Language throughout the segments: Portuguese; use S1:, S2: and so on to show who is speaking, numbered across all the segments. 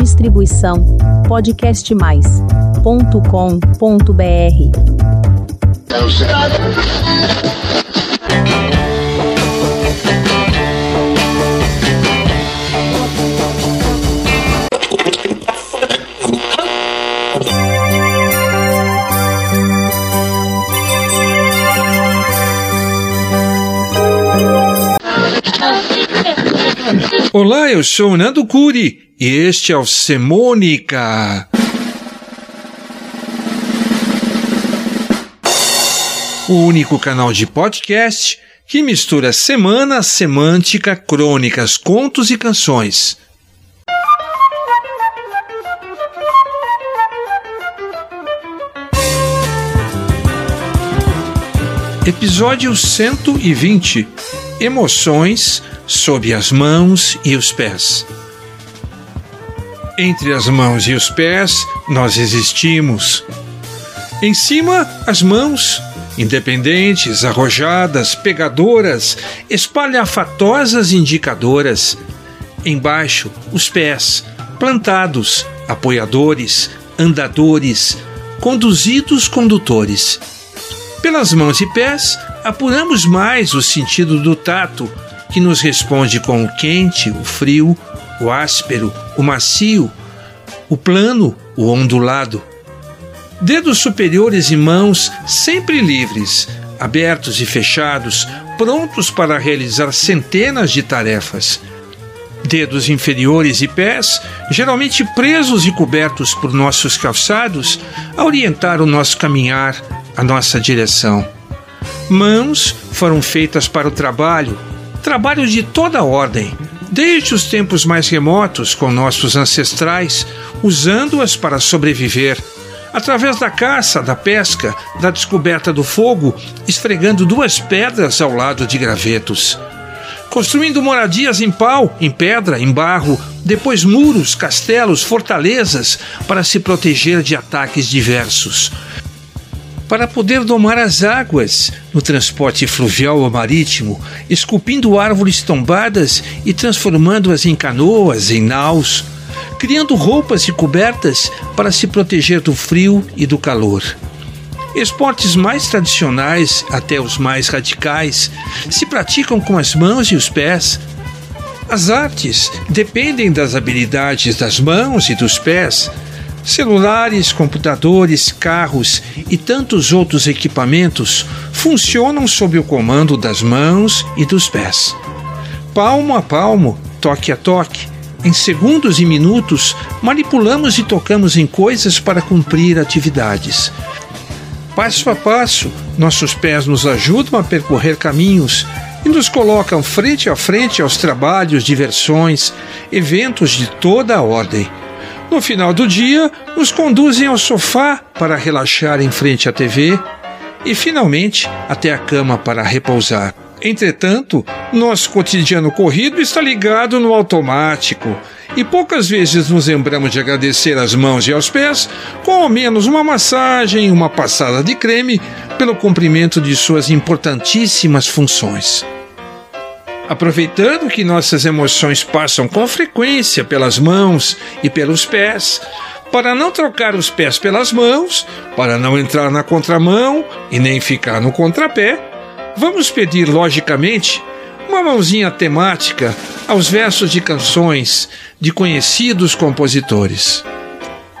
S1: Distribuição podcastmais.com.br.
S2: Olá, eu sou Nando Curi e este é o Semônica. O único canal de podcast que mistura semana, semântica, crônicas, contos e canções. Episódio 120 Emoções sob as mãos e os pés. Entre as mãos e os pés, nós existimos. Em cima, as mãos, independentes, arrojadas, pegadoras, espalhafatosas indicadoras. Embaixo, os pés, plantados, apoiadores, andadores, conduzidos condutores. Pelas mãos e pés, apuramos mais o sentido do tato, que nos responde com o quente, o frio, o áspero, o macio, o plano, o ondulado. Dedos superiores e mãos sempre livres, abertos e fechados, prontos para realizar centenas de tarefas. Dedos inferiores e pés, geralmente presos e cobertos por nossos calçados, a orientar o nosso caminhar, a nossa direção. Mãos foram feitas para o trabalho, trabalho de toda ordem, desde os tempos mais remotos com nossos ancestrais, usando-as para sobreviver, através da caça, da pesca, da descoberta do fogo, esfregando duas pedras ao lado de gravetos. Construindo moradias em pau, em pedra, em barro, depois muros, castelos, fortalezas para se proteger de ataques diversos para poder domar as águas no transporte fluvial ou marítimo, esculpindo árvores tombadas e transformando-as em canoas, em naus, criando roupas e cobertas para se proteger do frio e do calor. Esportes mais tradicionais, até os mais radicais, se praticam com as mãos e os pés. As artes dependem das habilidades das mãos e dos pés Celulares, computadores, carros e tantos outros equipamentos funcionam sob o comando das mãos e dos pés. Palmo a palmo, toque a toque, em segundos e minutos, manipulamos e tocamos em coisas para cumprir atividades. Passo a passo, nossos pés nos ajudam a percorrer caminhos e nos colocam frente a frente aos trabalhos, diversões, eventos de toda a ordem. No final do dia, nos conduzem ao sofá para relaxar em frente à TV e, finalmente, até a cama para repousar. Entretanto, nosso cotidiano corrido está ligado no automático e poucas vezes nos lembramos de agradecer às mãos e aos pés com ao menos uma massagem, uma passada de creme pelo cumprimento de suas importantíssimas funções. Aproveitando que nossas emoções passam com frequência pelas mãos e pelos pés, para não trocar os pés pelas mãos, para não entrar na contramão e nem ficar no contrapé, vamos pedir, logicamente, uma mãozinha temática aos versos de canções de conhecidos compositores.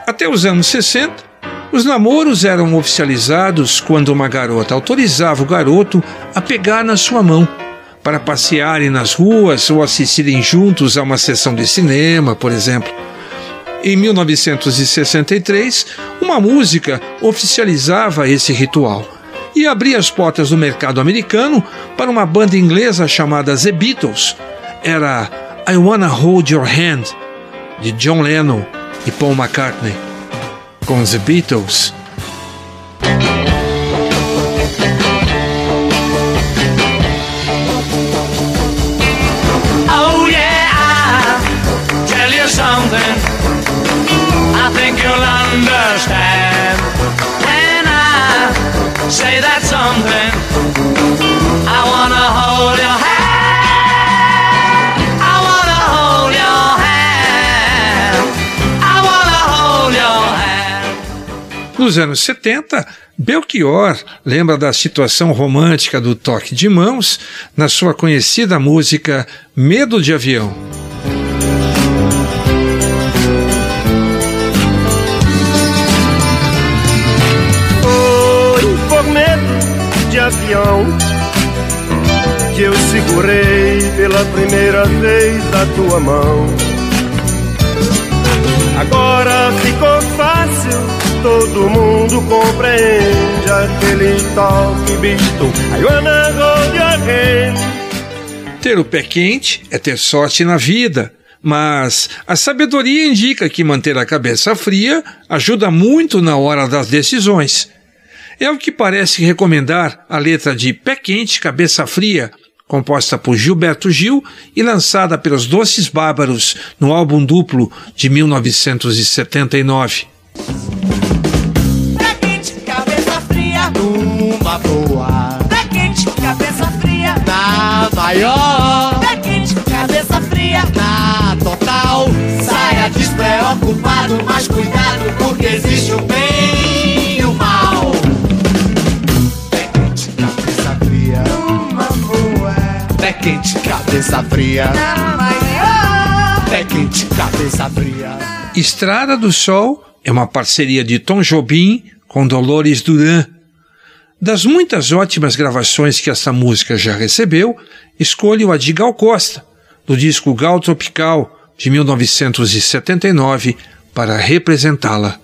S2: Até os anos 60, os namoros eram oficializados quando uma garota autorizava o garoto a pegar na sua mão para passearem nas ruas ou assistirem juntos a uma sessão de cinema, por exemplo. Em 1963, uma música oficializava esse ritual e abria as portas do mercado americano para uma banda inglesa chamada The Beatles. Era I Wanna Hold Your Hand, de John Lennon e Paul McCartney. Com The Beatles,
S3: something I think you'll understand. When I say that something? I wanna hold your hand. I wanna hold your hand. I wanna hold your hand.
S2: Nos anos 70, Belchior lembra da situação romântica do toque de mãos na sua conhecida música Medo de Avião.
S4: De avião que eu segurei pela primeira vez a tua mão. Agora ficou fácil, todo mundo compreende aquele toque bisto. I wanna hold your.
S2: Ter o pé quente é ter sorte na vida, mas a sabedoria indica que manter a cabeça fria ajuda muito na hora das decisões. É o que parece recomendar a letra de Pé Quente, Cabeça Fria, composta por Gilberto Gil e lançada pelos Doces Bárbaros no álbum duplo de 1979.
S3: Pé quente, cabeça fria, numa boa. Pé quente, cabeça fria, na maior. Pé quente, cabeça fria, na total. Saia despreocupado, mas cuidado, cabeça fria. Pé quente, cabeça fria.
S2: Estrada do Sol é uma parceria de Tom Jobim com Dolores Duran. Das muitas ótimas gravações que essa música já recebeu, escolho a de Gal Costa, do disco Gal Tropical, de 1979, para representá-la.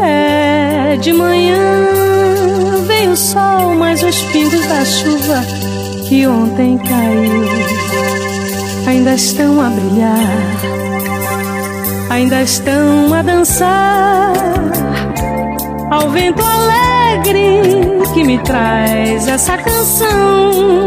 S1: É de manhã, vem o sol, mas os pingos da chuva que ontem caiu ainda estão a brilhar, ainda estão a dançar ao vento alegre que me traz essa canção.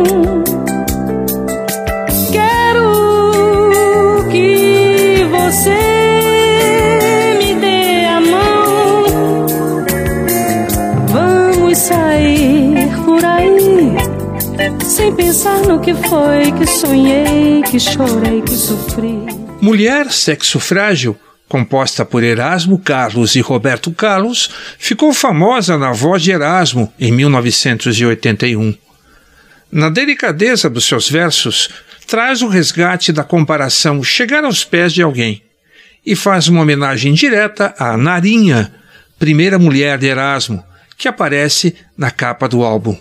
S1: Sem pensar no que foi que sonhei, que chorei, que sofri.
S2: Mulher Sexo Frágil, composta por Erasmo Carlos e Roberto Carlos, ficou famosa na voz de Erasmo em 1981. Na delicadeza dos seus versos, traz o resgate da comparação chegar aos pés de alguém e faz uma homenagem direta à Narinha, primeira mulher de Erasmo, que aparece na capa do álbum.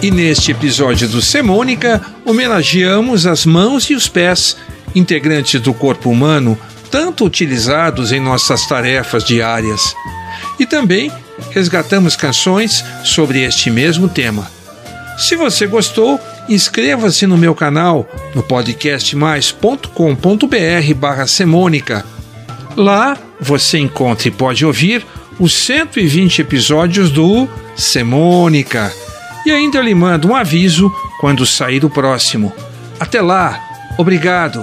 S2: E neste episódio do Semônica, homenageamos as mãos e os pés, integrantes do corpo humano, tanto utilizados em nossas tarefas diárias. E também resgatamos canções sobre este mesmo tema. Se você gostou, inscreva-se no meu canal no podcastmais.com.br barra Semônica. Lá você encontra e pode ouvir os 120 episódios do Semônica. E ainda lhe mando um aviso quando sair o próximo. Até lá, obrigado.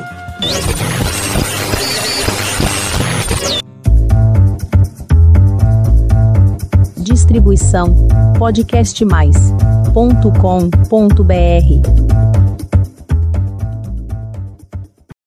S1: Distribuição podcastmais.com.br